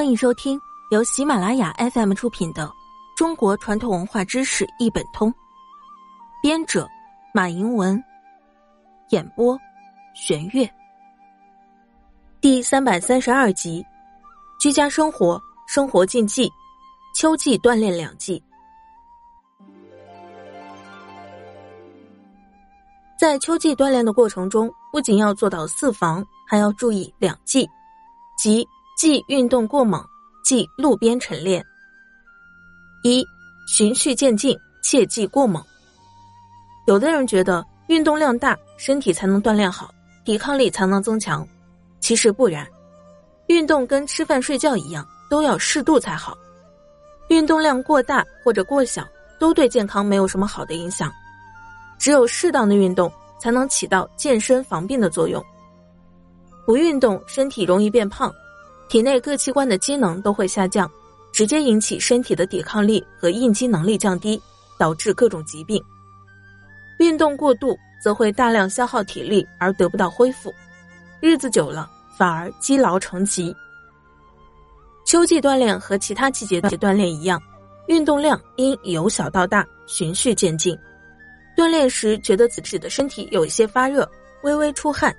欢迎收听由喜马拉雅 FM 出品的《中国传统文化知识一本通》，编者马迎文，演播玄月。第三百三十二集：居家生活生活禁忌，秋季锻炼两季。在秋季锻炼的过程中，不仅要做到四防，还要注意两忌，即忌运动过猛，忌路边晨练。一循序渐进，切忌过猛。有的人觉得运动量大，身体才能锻炼好，抵抗力才能增强，其实不然。运动跟吃饭睡觉一样，都要适度才好。运动量过大或者过小，都对健康没有什么好的影响。只有适当的运动，才能起到健身防病的作用。不运动，身体容易变胖，体内各器官的机能都会下降，直接引起身体的抵抗力和应激能力降低，导致各种疾病。运动过度，则会大量消耗体力而得不到恢复，日子久了反而积劳成疾。秋季锻炼和其他季节的锻炼一样，运动量应由小到大，循序渐进。锻炼时觉得自己的身体有一些发热，微微出汗，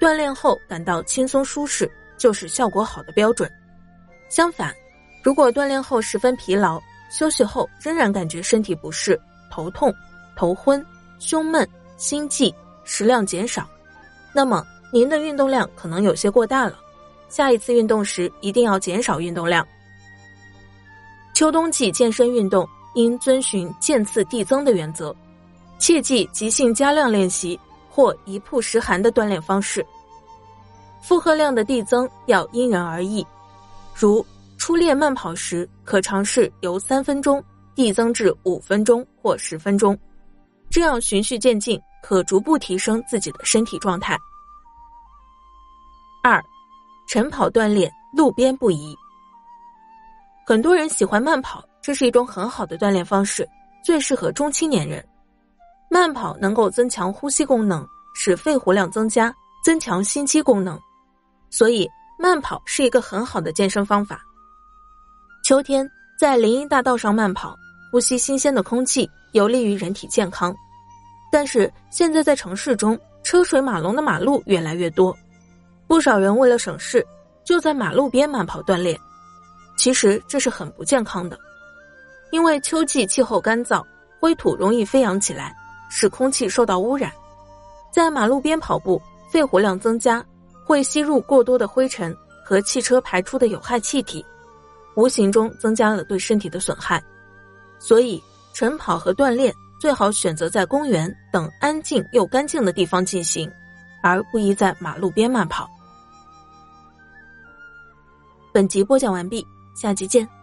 锻炼后感到轻松舒适，就是效果好的标准。相反，如果锻炼后十分疲劳，休息后仍然感觉身体不适、头痛、头昏、胸闷、心悸、食量减少，那么您的运动量可能有些过大了。下一次运动时一定要减少运动量。秋冬季健身运动应遵循渐次递增的原则。切忌急性加量练习或一曝十寒的锻炼方式。负荷量的递增要因人而异，如初练慢跑时，可尝试由三分钟递增至五分钟或十分钟，这样循序渐进，可逐步提升自己的身体状态。二，晨跑锻炼路边不宜。很多人喜欢慢跑，这是一种很好的锻炼方式，最适合中青年人。慢跑能够增强呼吸功能，使肺活量增加，增强心肌功能，所以慢跑是一个很好的健身方法。秋天在林荫大道上慢跑，呼吸新鲜的空气，有利于人体健康。但是现在在城市中，车水马龙的马路越来越多，不少人为了省事，就在马路边慢跑锻炼。其实这是很不健康的，因为秋季气候干燥，灰土容易飞扬起来。使空气受到污染，在马路边跑步，肺活量增加，会吸入过多的灰尘和汽车排出的有害气体，无形中增加了对身体的损害。所以，晨跑和锻炼最好选择在公园等安静又干净的地方进行，而不宜在马路边慢跑。本集播讲完毕，下集见。